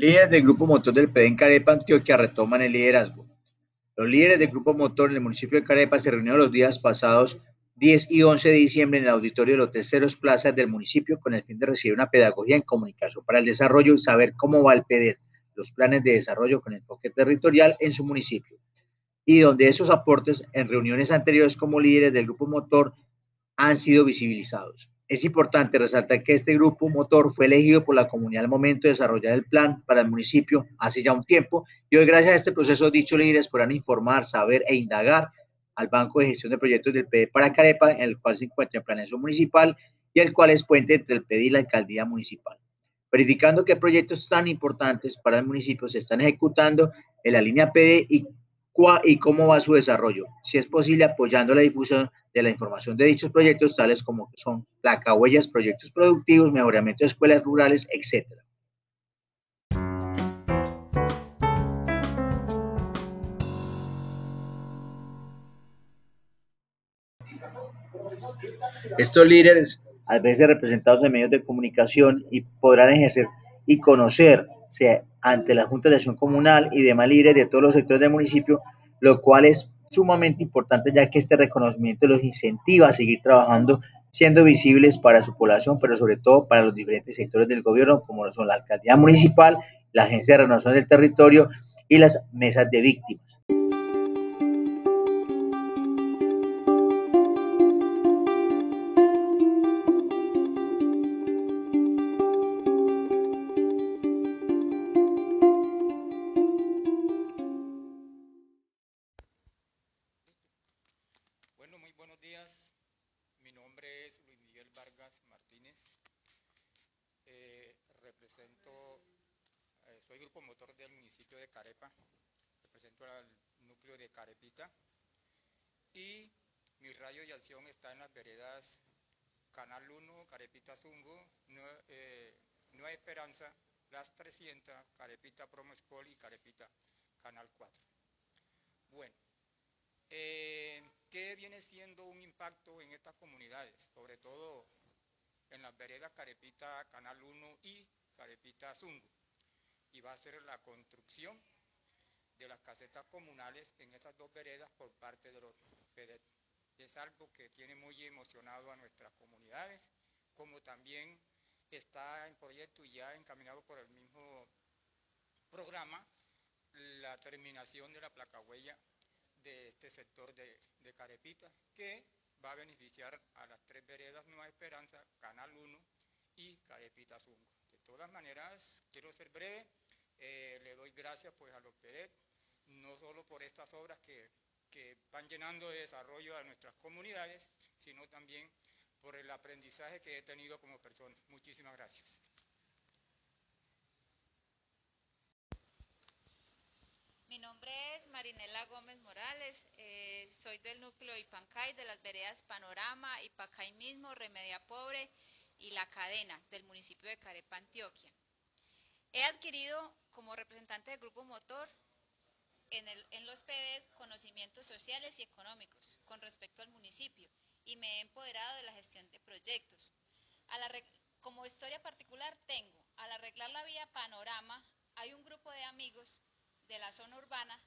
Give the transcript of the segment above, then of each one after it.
Líderes del Grupo Motor del PD en Carepa, Antioquia, retoman el liderazgo. Los líderes del Grupo Motor en el municipio de Carepa se reunieron los días pasados 10 y 11 de diciembre en el auditorio de los terceros plazas del municipio con el fin de recibir una pedagogía en comunicación para el desarrollo y saber cómo va el PD, los planes de desarrollo con enfoque territorial en su municipio. Y donde esos aportes en reuniones anteriores como líderes del Grupo Motor han sido visibilizados. Es importante resaltar que este grupo motor fue elegido por la comunidad al momento de desarrollar el plan para el municipio hace ya un tiempo y hoy gracias a este proceso dichos líderes podrán informar, saber e indagar al Banco de Gestión de Proyectos del PD para Carepa, en el cual se encuentra en planeación municipal y el cual es puente entre el PD y la alcaldía municipal, verificando qué proyectos tan importantes para el municipio se están ejecutando en la línea PD y, y cómo va su desarrollo, si es posible apoyando la difusión de la información de dichos proyectos, tales como son placa huellas, proyectos productivos, mejoramiento de escuelas rurales, etc. Estos líderes, a veces representados en medios de comunicación, y podrán ejercer y conocerse ante la Junta de Acción Comunal y demás líderes de todos los sectores del municipio, lo cual es sumamente importante ya que este reconocimiento los incentiva a seguir trabajando siendo visibles para su población, pero sobre todo para los diferentes sectores del gobierno, como son la alcaldía municipal, la agencia de renovación del territorio y las mesas de víctimas. Mi nombre es Luis Miguel Vargas Martínez. Eh, represento, eh, soy grupo motor del municipio de Carepa. Represento al núcleo de Carepita. Y mi radio de acción está en las veredas Canal 1, Carepita Zungo, eh, Nueva, Esperanza, Las 300, Carepita Promo y Carepita Canal 4. Bueno. ¿Qué viene siendo un impacto en estas comunidades? Sobre todo en las veredas Carepita Canal 1 y Carepita Zungo. Y va a ser la construcción de las casetas comunales en estas dos veredas por parte de los PEDET. Es algo que tiene muy emocionado a nuestras comunidades, como también está en proyecto y ya encaminado por el mismo programa la terminación de la placa huella de este sector de, Carepita, que va a beneficiar a las tres veredas Nueva Esperanza, Canal 1 y Carepita Zungo. De todas maneras, quiero ser breve, eh, le doy gracias pues a los PEDET, no solo por estas obras que, que van llenando de desarrollo a nuestras comunidades, sino también por el aprendizaje que he tenido como persona. Muchísimas gracias. Nombre es Marinela Gómez Morales, eh, soy del núcleo Ipancay, de las veredas Panorama, Ipacay mismo, Remedia Pobre y La Cadena, del municipio de Carepa, Antioquia. He adquirido como representante del Grupo Motor en, los PEDES conocimientos sociales y económicos con respecto al municipio y me he empoderado de la gestión de proyectos. como historia particular tengo, al arreglar la vía Panorama, hay un grupo de amigos de la zona urbana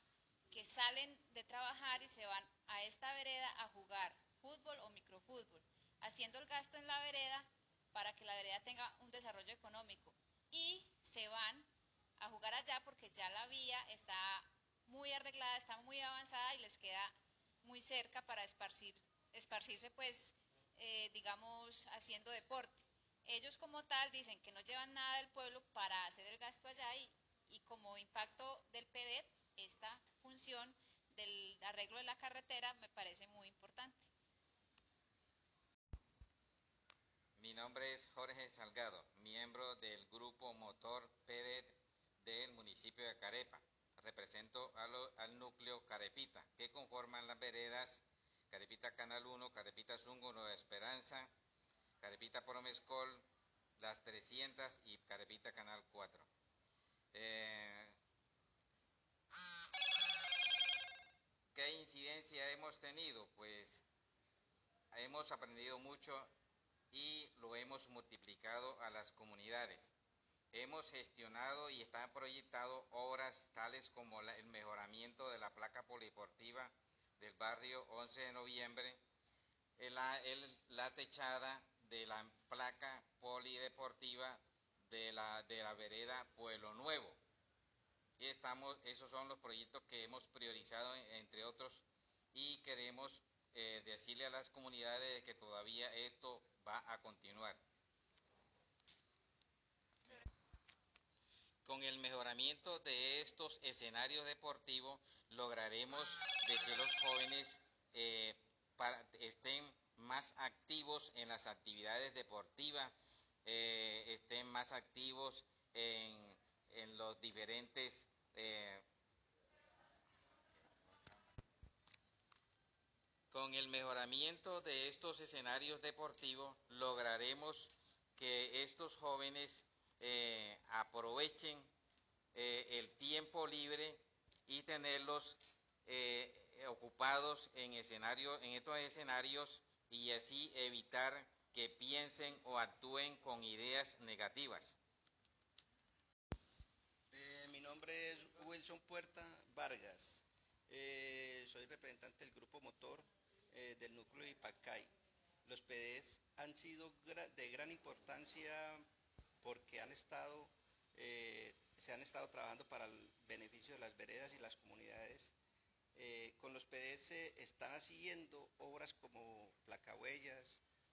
que salen de trabajar y se van a esta vereda a jugar fútbol o microfútbol, haciendo el gasto en la vereda para que la vereda tenga un desarrollo económico. Y se van a jugar allá porque ya la vía está muy arreglada, está muy avanzada y les queda muy cerca para esparcir, esparcirse pues, eh, digamos, haciendo deporte. Ellos como tal dicen que no llevan nada del pueblo para hacer el gasto allá y, y como impacto del PEDET, esta función del arreglo de la carretera me parece muy importante. Mi nombre es Jorge Salgado, miembro del grupo motor PEDET del municipio de Carepa. Represento al, núcleo Carepita, que conforman las veredas Carepita Canal 1, Carepita Zungo, Nueva Esperanza, Carepita Promescol, Las 300 y Carepita Canal 4. Eh, ¿Qué incidencia hemos tenido? Pues hemos aprendido mucho y lo hemos multiplicado a las comunidades. hemos gestionado y están proyectado obras tales como el mejoramiento de la placa polideportiva del barrio 11 de noviembre, la, la techada de la placa polideportiva de la, de la vereda Pueblo Nuevo. Y estamos, esos son los proyectos que hemos priorizado, entre otros, y queremos eh, decirle a las comunidades que todavía esto va a continuar. Con el mejoramiento de estos escenarios deportivos lograremos que los jóvenes eh, estén más activos en las actividades deportivas, eh, estén más activos en, los diferentes eh, con el mejoramiento de estos escenarios deportivos lograremos que estos jóvenes eh, aprovechen el tiempo libre y tenerlos ocupados en escenario, en estos escenarios y así evitar que piensen o actúen con ideas negativas. Eh, mi nombre es Wilson Puerta Vargas. Eh, soy representante del grupo motor eh, del núcleo de Ipacay. Los PDs han sido de gran importancia porque se han estado trabajando para el beneficio de las veredas y las comunidades con los PDS están haciendo obras como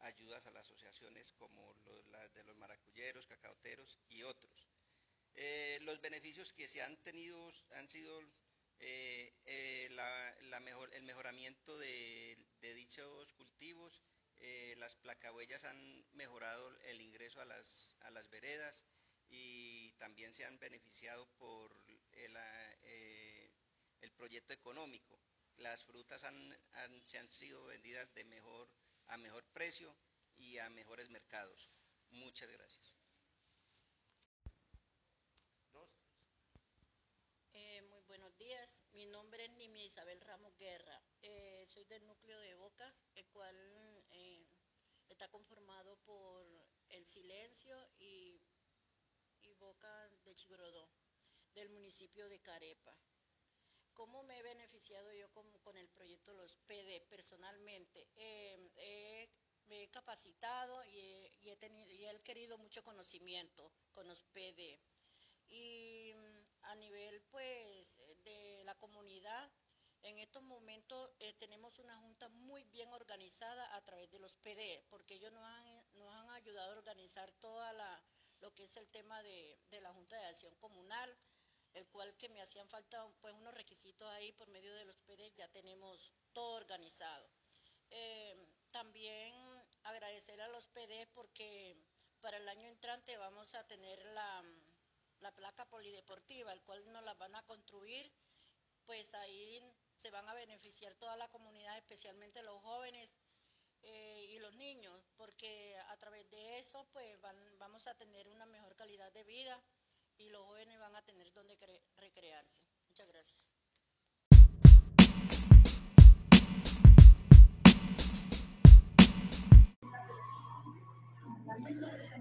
ayudas a las asociaciones como las de los maracuyeros, cacaoteros y otros. Eh, los beneficios que se han tenido han sido eh, el mejoramiento de, dichos cultivos, las placahuellas han mejorado el ingreso a las, a las veredas y también se han beneficiado por el proyecto económico. Las frutas se han sido vendidas de mejor, a mejor precio y a mejores mercados. Muchas gracias. Eh, muy buenos días. Mi nombre es Nimia Isabel Ramos Guerra. Eh, soy del núcleo de Bocas, el cual eh, está conformado por El Silencio y, y Boca de Chigrodó, del municipio de Carepa. ¿Cómo me he beneficiado yo con, el proyecto Los PD personalmente? Eh, me he capacitado y he, tenido, y he querido mucho conocimiento con los PD. Y mm, a nivel pues de la comunidad, en estos momentos eh, tenemos una junta muy bien organizada a través de los PD, porque ellos nos han, ayudado a organizar toda lo que es el tema de la Junta de Acción Comunal, el cual que me hacían falta pues unos requisitos ahí por medio de los PD, ya tenemos todo organizado. Eh, también agradecer a los PD porque para el año entrante vamos a tener la, placa polideportiva, el cual nos la van a construir, pues ahí se van a beneficiar toda la comunidad, especialmente los jóvenes eh, y los niños, porque a través de eso pues vamos a tener una mejor calidad de vida y los jóvenes van a tener donde recrearse. Muchas gracias.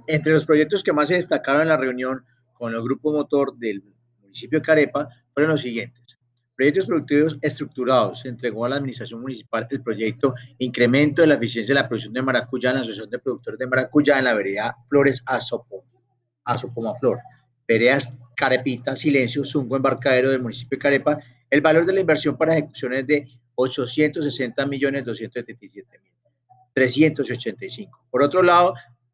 Entre los proyectos que más se destacaron en la reunión con el grupo motor del municipio de Carepa fueron los siguientes. Proyectos productivos estructurados. Se entregó a la administración municipal el proyecto Incremento de la eficiencia de la producción de maracuyá en la Asociación de Productores de Maracuyá en la vereda Flores Azopoma Flor Veredas Carepita, Silencio, Zungo, Embarcadero del municipio de Carepa, el valor de la inversión para ejecuciones de 860 millones 277 mil 385. Por otro lado,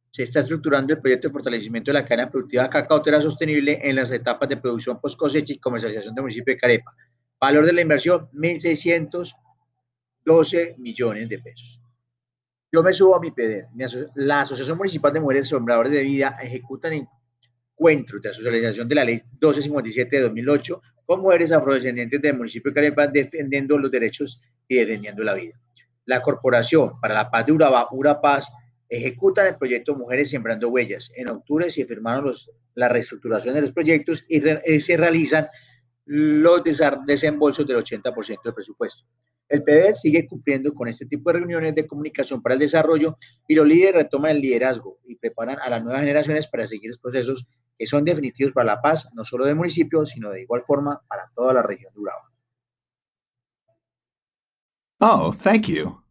se está estructurando el proyecto de fortalecimiento de la cadena productiva cacaotera sostenible en las etapas de producción post cosecha y comercialización del municipio de Carepa. Valor de la inversión, 1.612 millones de pesos. Yo me subo a mi PD. La Asociación Municipal de Mujeres Sombradores de Vida ejecutan encuentros de socialización de la Ley 1257 de 2008 con mujeres afrodescendientes del municipio de Carepa defendiendo los derechos y defendiendo la vida. La Corporación para la Paz de Urabá, Urapaz, ejecuta el proyecto Mujeres Sembrando Huellas. En octubre se firmaron los, la reestructuración de los proyectos y, se realizan los desembolsos del 80% del presupuesto. El PD sigue cumpliendo con este tipo de reuniones de comunicación para el desarrollo y los líderes retoman el liderazgo y preparan a las nuevas generaciones para seguir los procesos que son definitivos para la paz, no solo del municipio, sino de igual forma para toda la región de. Oh, thank you.